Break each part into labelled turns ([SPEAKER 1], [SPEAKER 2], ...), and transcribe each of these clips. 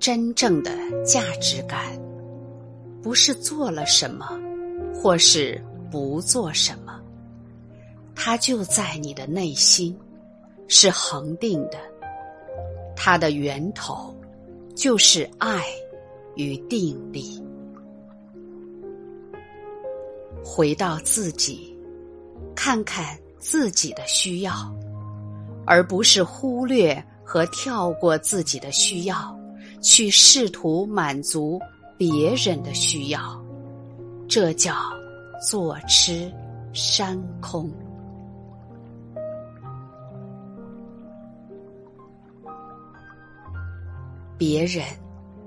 [SPEAKER 1] 真正的价值感，不是做了什么，或是不做什么，它就在你的内心，是恒定的。它的源头就是爱与定力。回到自己，看看自己的需要，而不是忽略和跳过自己的需要，去试图满足别人的需要。这叫坐吃山空。别人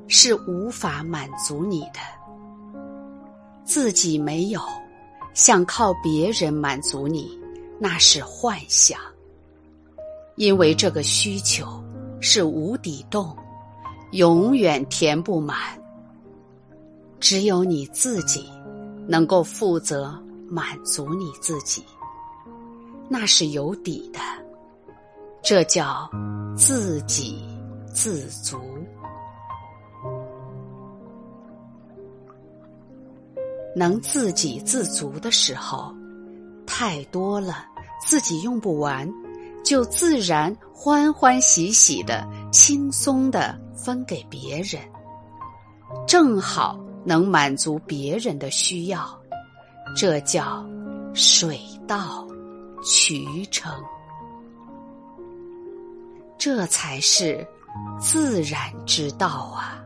[SPEAKER 1] 是无法满足你的，自己没有。想靠别人满足你，那是幻想。因为这个需求是无底洞，永远填不满。只有你自己能够负责满足你自己，那是有底的。这叫自给自足。能自给自足的时候，太多了，自己用不完，就自然欢欢喜喜的、轻松的分给别人，正好能满足别人的需要，这叫水到渠成，这才是自然之道啊。